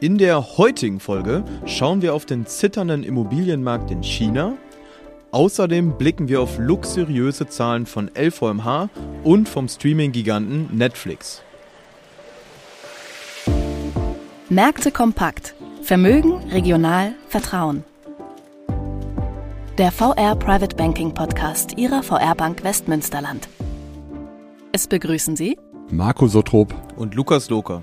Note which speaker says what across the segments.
Speaker 1: In der heutigen Folge schauen wir auf den zitternden Immobilienmarkt in China. Außerdem blicken wir auf luxuriöse Zahlen von LVMH und vom Streaming-Giganten Netflix.
Speaker 2: Märkte kompakt. Vermögen, regional, Vertrauen. Der VR Private Banking Podcast Ihrer VR Bank Westmünsterland. Es begrüßen Sie
Speaker 3: Marco Sotrop
Speaker 1: und Lukas Loker.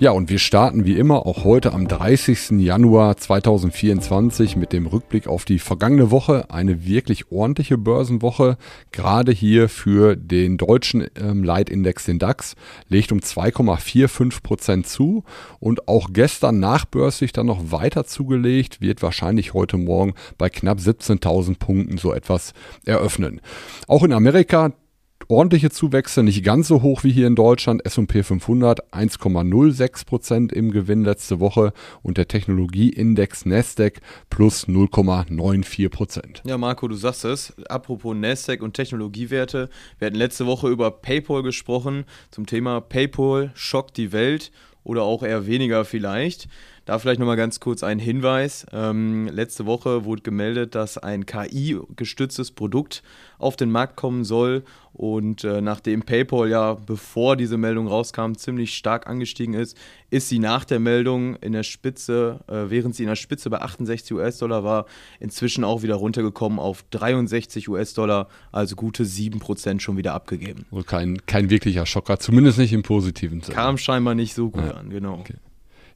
Speaker 3: Ja, und wir starten wie immer auch heute am 30. Januar 2024 mit dem Rückblick auf die vergangene Woche. Eine wirklich ordentliche Börsenwoche, gerade hier für den deutschen ähm, Leitindex, den DAX, legt um 2,45 Prozent zu und auch gestern nachbörslich dann noch weiter zugelegt, wird wahrscheinlich heute Morgen bei knapp 17.000 Punkten so etwas eröffnen. Auch in Amerika ordentliche Zuwächse, nicht ganz so hoch wie hier in Deutschland. S&P 500 1,06 Prozent im Gewinn letzte Woche und der Technologieindex Nasdaq plus 0,94 Prozent.
Speaker 1: Ja, Marco, du sagst es. Apropos Nasdaq und Technologiewerte. Wir hatten letzte Woche über PayPal gesprochen zum Thema PayPal schockt die Welt oder auch eher weniger vielleicht. Da vielleicht nochmal ganz kurz ein Hinweis. Ähm, letzte Woche wurde gemeldet, dass ein KI-gestütztes Produkt auf den Markt kommen soll. Und äh, nachdem PayPal ja, bevor diese Meldung rauskam, ziemlich stark angestiegen ist, ist sie nach der Meldung in der Spitze, äh, während sie in der Spitze bei 68 US-Dollar war, inzwischen auch wieder runtergekommen auf 63 US-Dollar, also gute 7% schon wieder abgegeben.
Speaker 3: Also kein, kein wirklicher Schocker, zumindest nicht im positiven
Speaker 1: Sinne. Kam scheinbar nicht so gut ja. an, genau. Okay.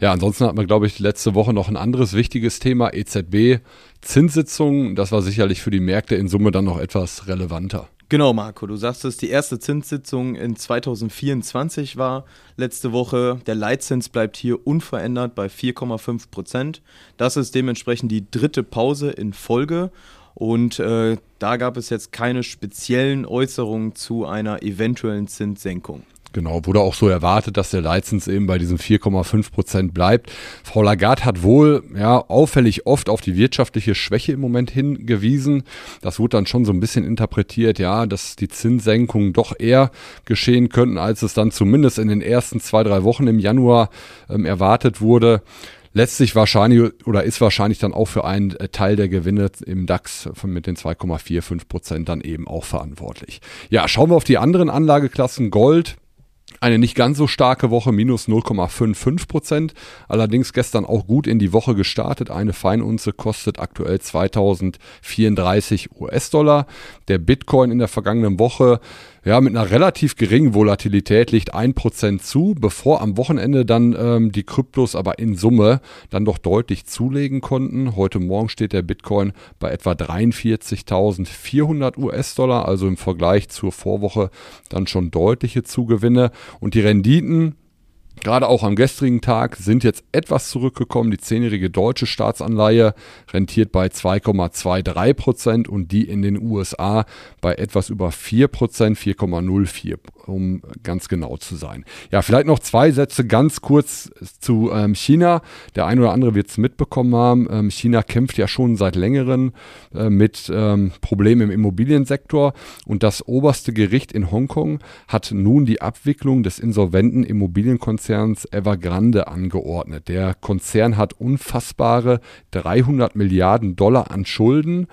Speaker 3: Ja, ansonsten hat man, glaube ich, letzte Woche noch ein anderes wichtiges Thema, EZB, Zinssitzungen. Das war sicherlich für die Märkte in Summe dann noch etwas relevanter.
Speaker 1: Genau, Marco, du sagst es, die erste Zinssitzung in 2024 war letzte Woche. Der Leitzins bleibt hier unverändert bei 4,5 Prozent. Das ist dementsprechend die dritte Pause in Folge. Und äh, da gab es jetzt keine speziellen Äußerungen zu einer eventuellen Zinssenkung.
Speaker 3: Genau, wurde auch so erwartet, dass der Leitzins eben bei diesen 4,5 Prozent bleibt. Frau Lagarde hat wohl ja auffällig oft auf die wirtschaftliche Schwäche im Moment hingewiesen. Das wurde dann schon so ein bisschen interpretiert, ja, dass die Zinssenkungen doch eher geschehen könnten, als es dann zumindest in den ersten zwei, drei Wochen im Januar ähm, erwartet wurde letztlich wahrscheinlich oder ist wahrscheinlich dann auch für einen äh, Teil der Gewinne im DAX von mit den 2,45 Prozent dann eben auch verantwortlich. Ja, schauen wir auf die anderen Anlageklassen. Gold eine nicht ganz so starke Woche, minus 0,55 Prozent. Allerdings gestern auch gut in die Woche gestartet. Eine Feinunze kostet aktuell 2034 US-Dollar. Der Bitcoin in der vergangenen Woche ja, mit einer relativ geringen Volatilität liegt ein Prozent zu, bevor am Wochenende dann ähm, die Kryptos aber in Summe dann doch deutlich zulegen konnten. Heute Morgen steht der Bitcoin bei etwa 43.400 US-Dollar, also im Vergleich zur Vorwoche dann schon deutliche Zugewinne. Und die Renditen, Gerade auch am gestrigen Tag sind jetzt etwas zurückgekommen. Die zehnjährige deutsche Staatsanleihe rentiert bei 2,23 Prozent und die in den USA bei etwas über 4 Prozent, 4,04 um ganz genau zu sein. Ja, vielleicht noch zwei Sätze ganz kurz zu ähm, China. Der eine oder andere wird es mitbekommen haben. Ähm, China kämpft ja schon seit längerem äh, mit ähm, Problemen im Immobiliensektor und das oberste Gericht in Hongkong hat nun die Abwicklung des insolventen Immobilienkonzerns Evergrande angeordnet. Der Konzern hat unfassbare 300 Milliarden Dollar an Schulden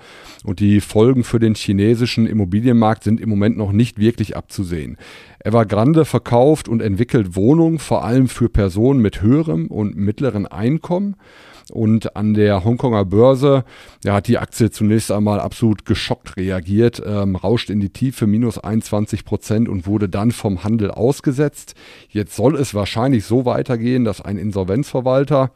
Speaker 3: und die Folgen für den chinesischen Immobilienmarkt sind im Moment noch nicht wirklich abzusehen. Evergrande verkauft und entwickelt Wohnungen vor allem für Personen mit höherem und mittleren Einkommen. Und an der Hongkonger Börse ja, hat die Aktie zunächst einmal absolut geschockt reagiert, ähm, rauscht in die Tiefe minus 21 Prozent und wurde dann vom Handel ausgesetzt. Jetzt soll es wahrscheinlich so weitergehen, dass ein Insolvenzverwalter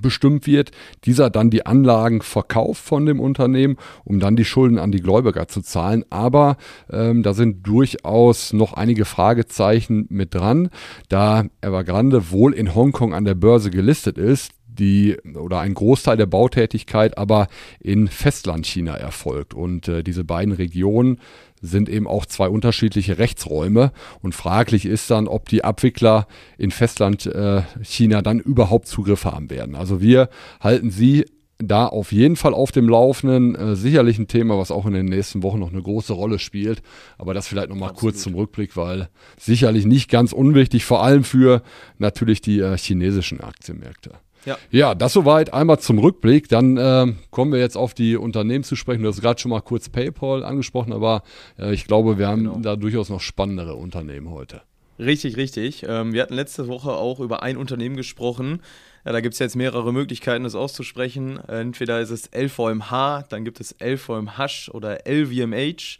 Speaker 3: bestimmt wird, dieser dann die Anlagen verkauft von dem Unternehmen, um dann die Schulden an die Gläubiger zu zahlen. Aber ähm, da sind durchaus noch einige Fragezeichen mit dran, da Evergrande wohl in Hongkong an der Börse gelistet ist die oder ein Großteil der Bautätigkeit aber in Festlandchina erfolgt. Und äh, diese beiden Regionen sind eben auch zwei unterschiedliche Rechtsräume. Und fraglich ist dann, ob die Abwickler in Festland äh, China dann überhaupt Zugriffe haben werden. Also wir halten sie da auf jeden Fall auf dem Laufenden. Äh, sicherlich ein Thema, was auch in den nächsten Wochen noch eine große Rolle spielt. Aber das vielleicht nochmal kurz zum Rückblick, weil sicherlich nicht ganz unwichtig, vor allem für natürlich die äh, chinesischen Aktienmärkte. Ja. ja, das soweit einmal zum Rückblick. Dann äh, kommen wir jetzt auf die Unternehmen zu sprechen. Du hast gerade schon mal kurz PayPal angesprochen, aber äh, ich glaube, wir haben genau. da durchaus noch spannendere Unternehmen heute.
Speaker 1: Richtig, richtig. Ähm, wir hatten letzte Woche auch über ein Unternehmen gesprochen. Ja, da gibt es jetzt mehrere Möglichkeiten, das auszusprechen. Entweder ist es LVMH, dann gibt es LVMH oder LVMH.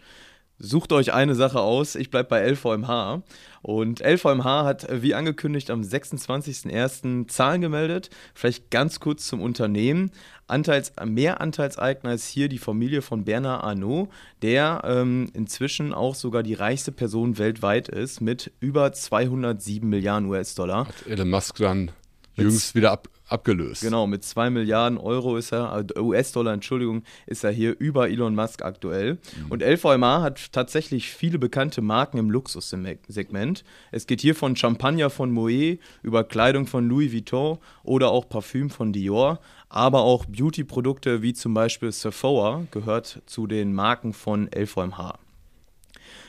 Speaker 1: Sucht euch eine Sache aus. Ich bleibe bei LVMH. Und LVMH hat, wie angekündigt, am 26.01. Zahlen gemeldet. Vielleicht ganz kurz zum Unternehmen. Anteils, mehr Anteilseigner ist hier die Familie von Bernard Arnault, der ähm, inzwischen auch sogar die reichste Person weltweit ist mit über 207 Milliarden US-Dollar.
Speaker 3: Hat Elon Musk dann jüngst wieder ab, abgelöst.
Speaker 1: Genau, mit 2 Milliarden Euro ist er, äh, US-Dollar, Entschuldigung, ist er hier über Elon Musk aktuell. Mhm. Und LVMA hat tatsächlich viele bekannte Marken im Luxussegment. Es geht hier von Champagner von Moet über Kleidung von Louis Vuitton oder auch Parfüm von Dior. Aber auch Beauty-Produkte wie zum Beispiel Sephora gehört zu den Marken von LVMH.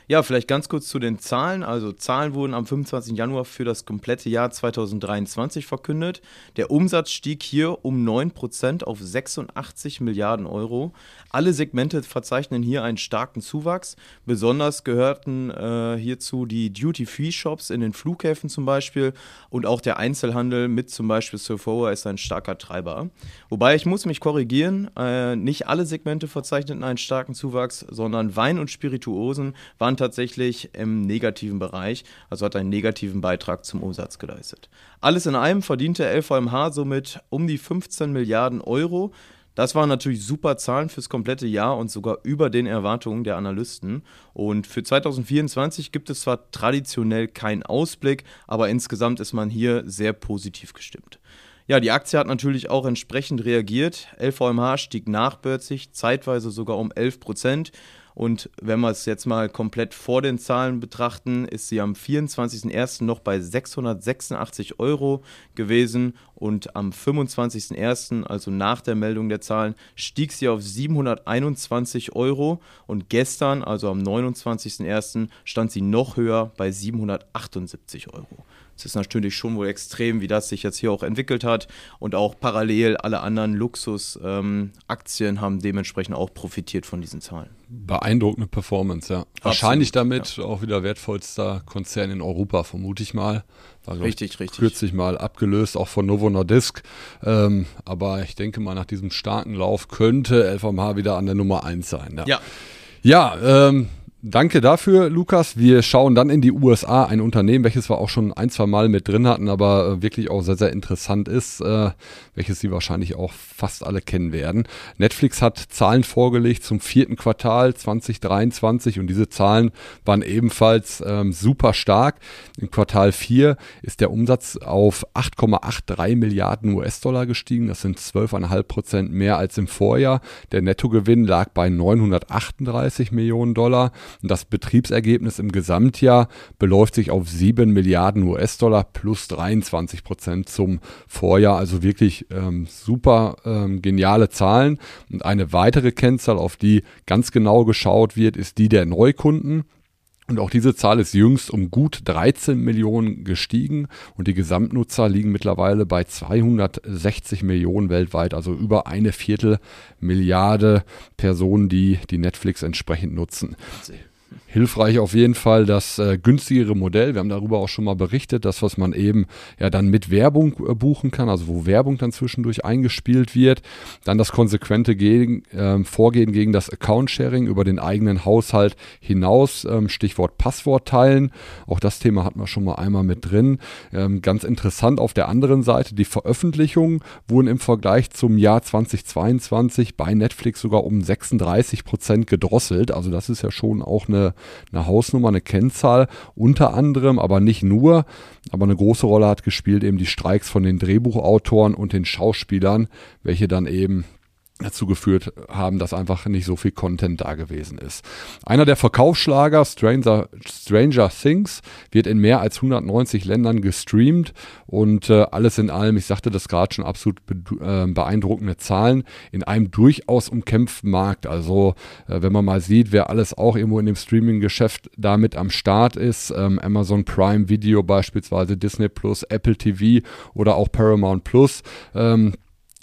Speaker 1: Ja, vielleicht ganz kurz zu den Zahlen. Also Zahlen wurden am 25. Januar für das komplette Jahr 2023 verkündet. Der Umsatz stieg hier um 9% auf 86 Milliarden Euro. Alle Segmente verzeichnen hier einen starken Zuwachs. Besonders gehörten äh, hierzu die Duty-Free-Shops in den Flughäfen zum Beispiel und auch der Einzelhandel mit zum Beispiel Sephora ist ein starker Treiber. Wobei ich muss mich korrigieren, äh, nicht alle Segmente verzeichneten einen starken Zuwachs, sondern Wein und Spirituosen waren tatsächlich im negativen Bereich, also hat einen negativen Beitrag zum Umsatz geleistet. Alles in allem verdiente LVMH somit um die 15 Milliarden Euro. Das waren natürlich super Zahlen fürs komplette Jahr und sogar über den Erwartungen der Analysten. Und für 2024 gibt es zwar traditionell keinen Ausblick, aber insgesamt ist man hier sehr positiv gestimmt. Ja, die Aktie hat natürlich auch entsprechend reagiert. LVMH stieg nachbörsig, zeitweise sogar um 11 Prozent. Und wenn wir es jetzt mal komplett vor den Zahlen betrachten, ist sie am 24.01. noch bei 686 Euro gewesen und am 25.01., also nach der Meldung der Zahlen, stieg sie auf 721 Euro und gestern, also am 29.01., stand sie noch höher bei 778 Euro. Es ist natürlich schon wohl extrem, wie das sich jetzt hier auch entwickelt hat. Und auch parallel alle anderen Luxusaktien ähm, haben dementsprechend auch profitiert von diesen Zahlen.
Speaker 3: Beeindruckende Performance, ja. Absolut, Wahrscheinlich damit ja. auch wieder wertvollster Konzern in Europa, vermute ich mal.
Speaker 1: War, richtig, ich, richtig.
Speaker 3: Kürzlich mal abgelöst, auch von Novo Nordisk. Ähm, aber ich denke mal, nach diesem starken Lauf könnte LVMH wieder an der Nummer 1 sein. Ja. Ja, ja ähm, Danke dafür, Lukas. Wir schauen dann in die USA, ein Unternehmen, welches wir auch schon ein, zwei Mal mit drin hatten, aber äh, wirklich auch sehr, sehr interessant ist, äh, welches Sie wahrscheinlich auch fast alle kennen werden. Netflix hat Zahlen vorgelegt zum vierten Quartal 2023 und diese Zahlen waren ebenfalls ähm, super stark. Im Quartal 4 ist der Umsatz auf 8,83 Milliarden US-Dollar gestiegen. Das sind 12,5 Prozent mehr als im Vorjahr. Der Nettogewinn lag bei 938 Millionen Dollar. Und das Betriebsergebnis im Gesamtjahr beläuft sich auf 7 Milliarden US-Dollar plus 23 Prozent zum Vorjahr. Also wirklich ähm, super ähm, geniale Zahlen. Und eine weitere Kennzahl, auf die ganz genau geschaut wird, ist die der Neukunden. Und auch diese Zahl ist jüngst um gut 13 Millionen gestiegen und die Gesamtnutzer liegen mittlerweile bei 260 Millionen weltweit, also über eine Viertel Milliarde Personen, die die Netflix entsprechend nutzen. Hilfreich auf jeden Fall das äh, günstigere Modell. Wir haben darüber auch schon mal berichtet, das, was man eben ja dann mit Werbung äh, buchen kann, also wo Werbung dann zwischendurch eingespielt wird. Dann das konsequente gegen, äh, Vorgehen gegen das Account-Sharing über den eigenen Haushalt hinaus. Ähm, Stichwort Passwort teilen. Auch das Thema hatten wir schon mal einmal mit drin. Ähm, ganz interessant auf der anderen Seite, die Veröffentlichungen wurden im Vergleich zum Jahr 2022 bei Netflix sogar um 36 Prozent gedrosselt. Also das ist ja schon auch eine eine, eine Hausnummer, eine Kennzahl, unter anderem, aber nicht nur. Aber eine große Rolle hat gespielt eben die Streiks von den Drehbuchautoren und den Schauspielern, welche dann eben dazu geführt haben, dass einfach nicht so viel Content da gewesen ist. Einer der Verkaufsschlager, Stranger, Stranger Things, wird in mehr als 190 Ländern gestreamt und äh, alles in allem, ich sagte das gerade schon, absolut be äh, beeindruckende Zahlen in einem durchaus umkämpften Markt. Also äh, wenn man mal sieht, wer alles auch irgendwo in dem Streaming-Geschäft damit am Start ist, ähm, Amazon Prime Video beispielsweise, Disney Plus, Apple TV oder auch Paramount Plus, ähm,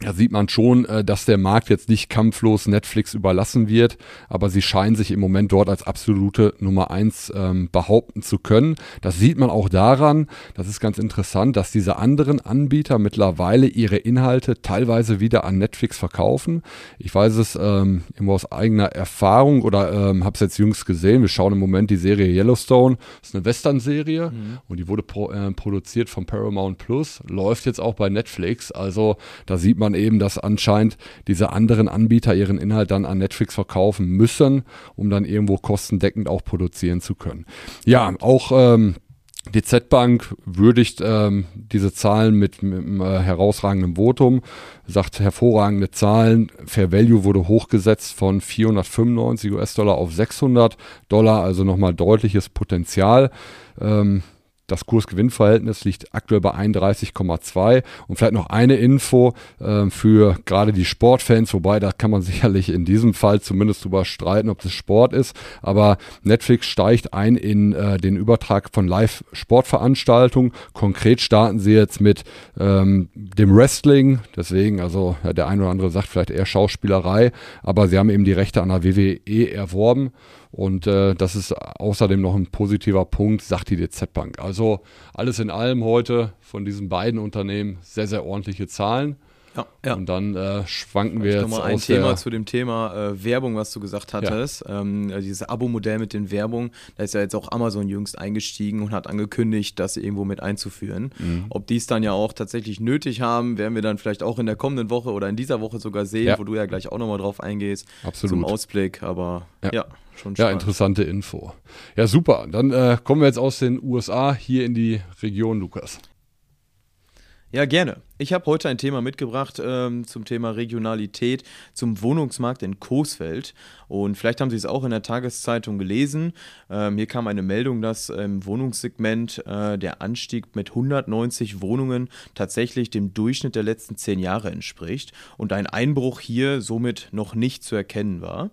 Speaker 3: da sieht man schon, äh, dass der Markt jetzt nicht kampflos Netflix überlassen wird, aber sie scheinen sich im Moment dort als absolute Nummer eins ähm, behaupten zu können. Das sieht man auch daran, das ist ganz interessant, dass diese anderen Anbieter mittlerweile ihre Inhalte teilweise wieder an Netflix verkaufen. Ich weiß es ähm, immer aus eigener Erfahrung oder ähm, habe es jetzt jüngst gesehen. Wir schauen im Moment die Serie Yellowstone. Das ist eine Western-Serie mhm. und die wurde pro, äh, produziert von Paramount Plus, läuft jetzt auch bei Netflix. Also da sieht man eben, dass anscheinend diese anderen Anbieter ihren Inhalt dann an Netflix verkaufen müssen, um dann irgendwo kostendeckend auch produzieren zu können. Ja, auch ähm, die Z-Bank würdigt ähm, diese Zahlen mit, mit einem äh, herausragenden Votum, sagt hervorragende Zahlen. Fair Value wurde hochgesetzt von 495 US-Dollar auf 600 Dollar, also nochmal deutliches Potenzial. Ähm, das Kurs-Gewinn-Verhältnis liegt aktuell bei 31,2. Und vielleicht noch eine Info äh, für gerade die Sportfans, wobei da kann man sicherlich in diesem Fall zumindest drüber streiten, ob das Sport ist. Aber Netflix steigt ein in äh, den Übertrag von Live-Sportveranstaltungen. Konkret starten sie jetzt mit ähm, dem Wrestling. Deswegen, also ja, der eine oder andere sagt vielleicht eher Schauspielerei, aber sie haben eben die Rechte an der WWE erworben. Und äh, das ist außerdem noch ein positiver Punkt, sagt die DZ Bank. Also alles in allem heute von diesen beiden Unternehmen sehr, sehr ordentliche Zahlen. Ja, ja. Und dann äh, schwanken wir jetzt
Speaker 1: mal ein Thema zu dem Thema äh, Werbung, was du gesagt hattest. Ja. Ähm, also dieses Abo-Modell mit den Werbung, da ist ja jetzt auch Amazon jüngst eingestiegen und hat angekündigt, das irgendwo mit einzuführen. Mhm. Ob die es dann ja auch tatsächlich nötig haben, werden wir dann vielleicht auch in der kommenden Woche oder in dieser Woche sogar sehen, ja. wo du ja gleich auch nochmal drauf eingehst.
Speaker 3: Absolut.
Speaker 1: Zum Ausblick, aber ja.
Speaker 3: Schon ja, interessante Info. Ja, super. Dann äh, kommen wir jetzt aus den USA hier in die Region, Lukas.
Speaker 1: Ja, gerne. Ich habe heute ein Thema mitgebracht ähm, zum Thema Regionalität, zum Wohnungsmarkt in Coesfeld. Und vielleicht haben Sie es auch in der Tageszeitung gelesen. Ähm, hier kam eine Meldung, dass im Wohnungssegment äh, der Anstieg mit 190 Wohnungen tatsächlich dem Durchschnitt der letzten zehn Jahre entspricht und ein Einbruch hier somit noch nicht zu erkennen war.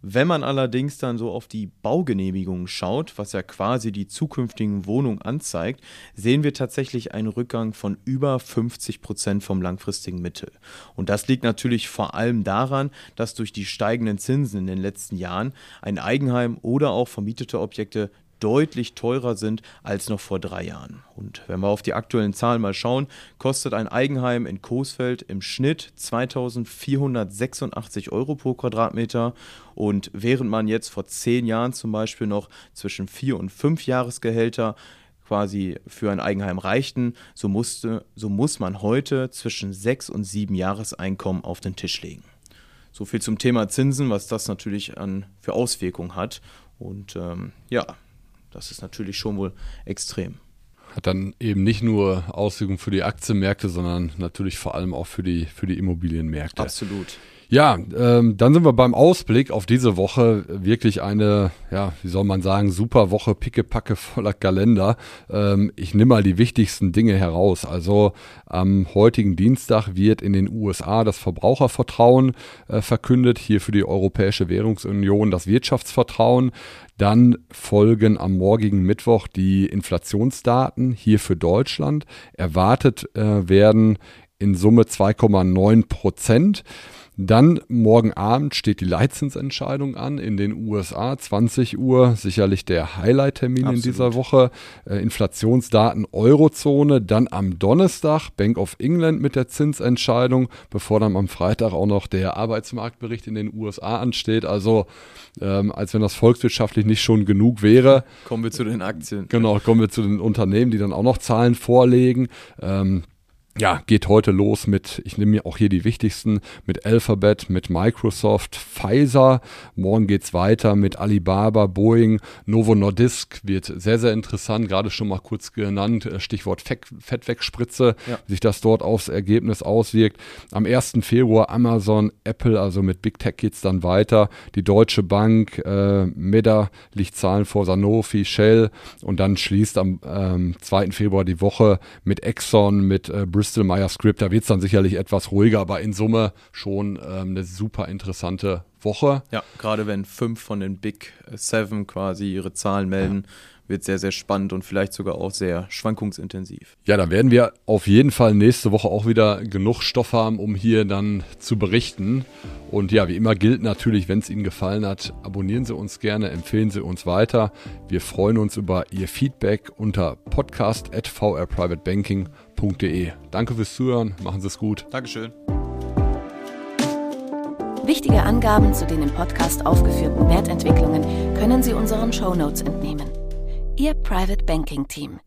Speaker 1: Wenn man allerdings dann so auf die Baugenehmigungen schaut, was ja quasi die zukünftigen Wohnungen anzeigt, sehen wir tatsächlich einen Rückgang von über 50 Prozent vom langfristigen Mittel. Und das liegt natürlich vor allem daran, dass durch die steigenden Zinsen in den letzten Jahren ein Eigenheim oder auch vermietete Objekte deutlich teurer sind als noch vor drei Jahren. Und wenn wir auf die aktuellen Zahlen mal schauen, kostet ein Eigenheim in Coesfeld im Schnitt 2486 Euro pro Quadratmeter. Und während man jetzt vor zehn Jahren zum Beispiel noch zwischen vier und fünf Jahresgehälter quasi für ein Eigenheim reichten, so, musste, so muss man heute zwischen sechs und sieben Jahreseinkommen auf den Tisch legen. So viel zum Thema Zinsen, was das natürlich an, für Auswirkungen hat. Und ähm, ja, das ist natürlich schon wohl extrem.
Speaker 3: Hat dann eben nicht nur Auswirkungen für die Aktienmärkte, sondern natürlich vor allem auch für die, für die Immobilienmärkte.
Speaker 1: Absolut.
Speaker 3: Ja, ähm, dann sind wir beim Ausblick auf diese Woche. Wirklich eine, ja, wie soll man sagen, super Woche, pickepacke voller Kalender. Ähm, ich nehme mal die wichtigsten Dinge heraus. Also am heutigen Dienstag wird in den USA das Verbrauchervertrauen äh, verkündet, hier für die Europäische Währungsunion das Wirtschaftsvertrauen. Dann folgen am morgigen Mittwoch die Inflationsdaten hier für Deutschland. Erwartet äh, werden in Summe 2,9 Prozent. Dann morgen Abend steht die Leitzinsentscheidung an in den USA, 20 Uhr, sicherlich der Highlight-Termin in dieser Woche. Äh, Inflationsdaten Eurozone, dann am Donnerstag Bank of England mit der Zinsentscheidung, bevor dann am Freitag auch noch der Arbeitsmarktbericht in den USA ansteht. Also ähm, als wenn das volkswirtschaftlich nicht schon genug wäre.
Speaker 1: Kommen wir zu den Aktien.
Speaker 3: Genau, kommen wir zu den Unternehmen, die dann auch noch Zahlen vorlegen. Ähm, ja, geht heute los mit, ich nehme mir auch hier die wichtigsten, mit Alphabet, mit Microsoft, Pfizer. Morgen geht's weiter mit Alibaba, Boeing, Novo Nordisk. Wird sehr, sehr interessant, gerade schon mal kurz genannt, äh, Stichwort Fettwegspritze, ja. wie sich das dort aufs Ergebnis auswirkt. Am 1. Februar Amazon, Apple, also mit Big Tech geht's dann weiter. Die Deutsche Bank, äh, Meda liegt Zahlen vor Sanofi, Shell und dann schließt am ähm, 2. Februar die Woche mit Exxon, mit äh, Bristol Bristol Myers Script, da wird es dann sicherlich etwas ruhiger, aber in Summe schon ähm, eine super interessante Woche.
Speaker 1: Ja, gerade wenn fünf von den Big Seven quasi ihre Zahlen melden. Ja wird sehr, sehr spannend und vielleicht sogar auch sehr schwankungsintensiv.
Speaker 3: Ja, da werden wir auf jeden Fall nächste Woche auch wieder genug Stoff haben, um hier dann zu berichten. Und ja, wie immer gilt natürlich, wenn es Ihnen gefallen hat, abonnieren Sie uns gerne, empfehlen Sie uns weiter. Wir freuen uns über Ihr Feedback unter podcast.vrprivatebanking.de. Danke fürs Zuhören, machen Sie es gut.
Speaker 1: Dankeschön.
Speaker 2: Wichtige Angaben zu den im Podcast aufgeführten Wertentwicklungen können Sie unseren Show Notes entnehmen. Ihr Private Banking Team.